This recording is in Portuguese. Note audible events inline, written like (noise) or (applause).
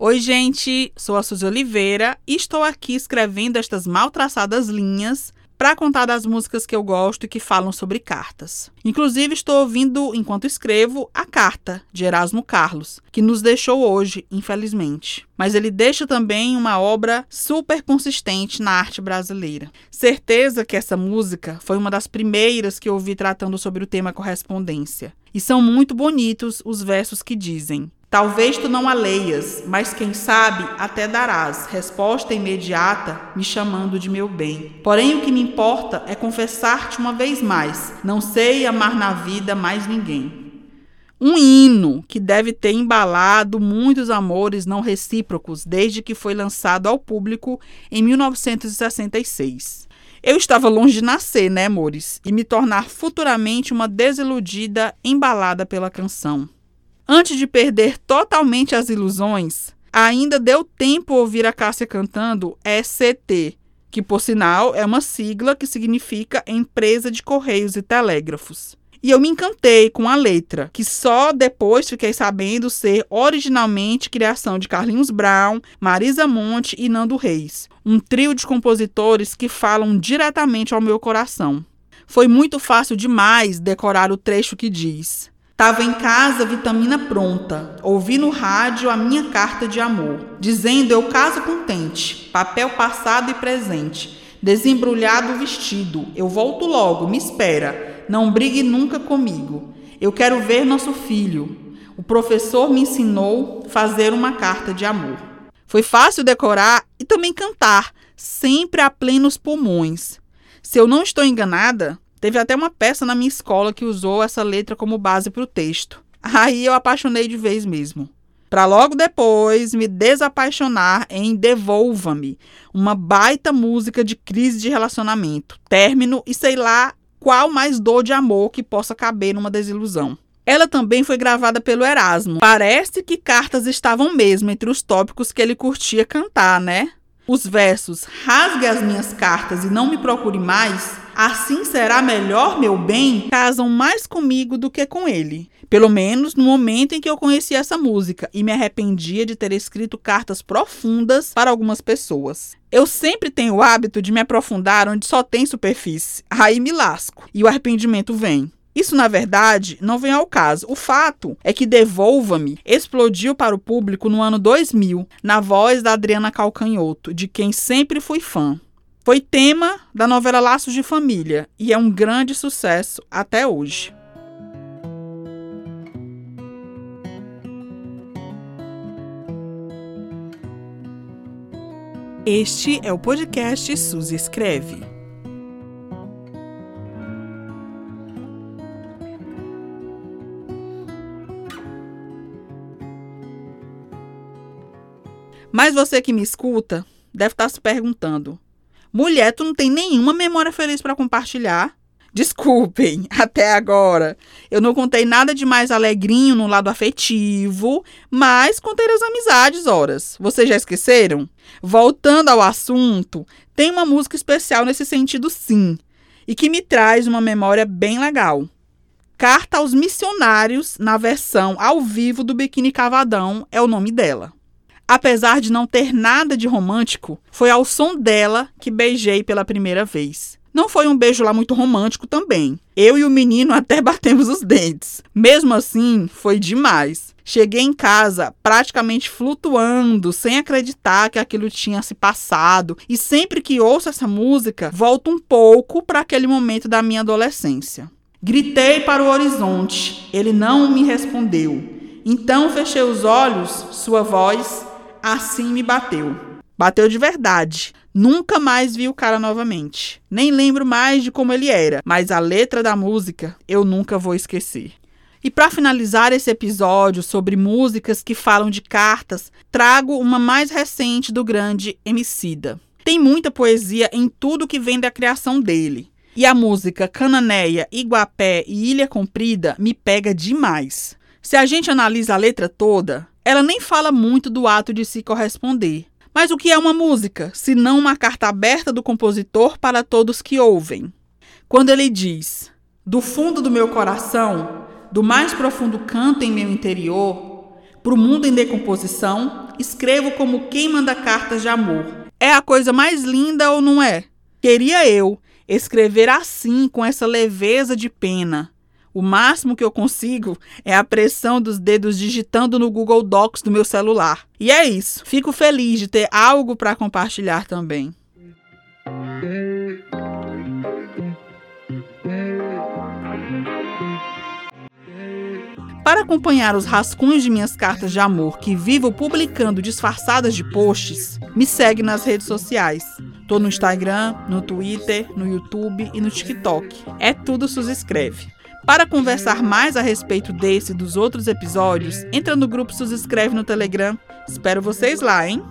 Oi, gente, sou a Suzy Oliveira e estou aqui escrevendo estas mal traçadas linhas para contar das músicas que eu gosto e que falam sobre cartas. Inclusive, estou ouvindo, enquanto escrevo, a carta de Erasmo Carlos, que nos deixou hoje, infelizmente. Mas ele deixa também uma obra super consistente na arte brasileira. Certeza que essa música foi uma das primeiras que eu ouvi tratando sobre o tema correspondência. E são muito bonitos os versos que dizem: Talvez tu não a leias, mas quem sabe até darás resposta imediata me chamando de meu bem. Porém, o que me importa é confessar-te uma vez mais: não sei amar na vida mais ninguém. Um hino que deve ter embalado muitos amores não recíprocos desde que foi lançado ao público em 1966. Eu estava longe de nascer, né, amores? E me tornar futuramente uma desiludida embalada pela canção. Antes de perder totalmente as ilusões, ainda deu tempo ouvir a Cássia cantando ECT, que por sinal é uma sigla que significa Empresa de Correios e Telégrafos. E eu me encantei com a letra, que só depois fiquei sabendo ser originalmente criação de Carlinhos Brown, Marisa Monte e Nando Reis, um trio de compositores que falam diretamente ao meu coração. Foi muito fácil demais decorar o trecho que diz: Tava em casa, vitamina pronta. Ouvi no rádio a minha carta de amor, dizendo eu caso contente, papel passado e presente. Desembrulhado o vestido, eu volto logo, me espera. Não brigue nunca comigo. Eu quero ver nosso filho. O professor me ensinou fazer uma carta de amor. Foi fácil decorar e também cantar, sempre a plenos pulmões. Se eu não estou enganada, Teve até uma peça na minha escola que usou essa letra como base para o texto. Aí eu apaixonei de vez mesmo. Para logo depois me desapaixonar em Devolva-me, uma baita música de crise de relacionamento, término e sei lá qual mais dor de amor que possa caber numa desilusão. Ela também foi gravada pelo Erasmo. Parece que cartas estavam mesmo entre os tópicos que ele curtia cantar, né? Os versos Rasgue as minhas cartas e não me procure mais, assim será melhor meu bem, casam mais comigo do que com ele. Pelo menos no momento em que eu conheci essa música e me arrependia de ter escrito cartas profundas para algumas pessoas. Eu sempre tenho o hábito de me aprofundar onde só tem superfície. Aí me lasco e o arrependimento vem. Isso, na verdade, não vem ao caso. O fato é que Devolva-me explodiu para o público no ano 2000, na voz da Adriana Calcanhoto, de quem sempre fui fã. Foi tema da novela Laços de Família e é um grande sucesso até hoje. Este é o podcast Suzy Escreve. Mas você que me escuta deve estar se perguntando: mulher, tu não tem nenhuma memória feliz para compartilhar? Desculpem, (laughs) até agora. Eu não contei nada de mais alegrinho no lado afetivo, mas contei as amizades, horas. Vocês já esqueceram? Voltando ao assunto, tem uma música especial nesse sentido, sim, e que me traz uma memória bem legal. Carta aos Missionários, na versão ao vivo do Biquíni Cavadão, é o nome dela. Apesar de não ter nada de romântico, foi ao som dela que beijei pela primeira vez. Não foi um beijo lá muito romântico também. Eu e o menino até (laughs) batemos os dentes. Mesmo assim, foi demais. Cheguei em casa praticamente flutuando, sem acreditar que aquilo tinha se passado, e sempre que ouço essa música, volto um pouco para aquele momento da minha adolescência. Gritei para o horizonte, ele não me respondeu. Então fechei os olhos, sua voz assim me bateu. Bateu de verdade. Nunca mais vi o cara novamente. Nem lembro mais de como ele era, mas a letra da música eu nunca vou esquecer. E para finalizar esse episódio sobre músicas que falam de cartas, trago uma mais recente do grande Emicida. Tem muita poesia em tudo que vem da criação dele. E a música Cananéia, Iguapé e Ilha Comprida me pega demais. Se a gente analisa a letra toda, ela nem fala muito do ato de se corresponder. Mas o que é uma música, se não uma carta aberta do compositor para todos que ouvem? Quando ele diz: Do fundo do meu coração, do mais profundo canto em meu interior, para o mundo em decomposição, escrevo como quem manda cartas de amor. É a coisa mais linda ou não é? Queria eu escrever assim, com essa leveza de pena. O máximo que eu consigo é a pressão dos dedos digitando no Google Docs do meu celular. E é isso. Fico feliz de ter algo para compartilhar também. Para acompanhar os rascunhos de minhas cartas de amor que vivo publicando disfarçadas de posts, me segue nas redes sociais. Tô no Instagram, no Twitter, no YouTube e no TikTok. É tudo Sus Escreve. Para conversar mais a respeito desse e dos outros episódios, entra no grupo Sus Escreve no Telegram. Espero vocês lá, hein?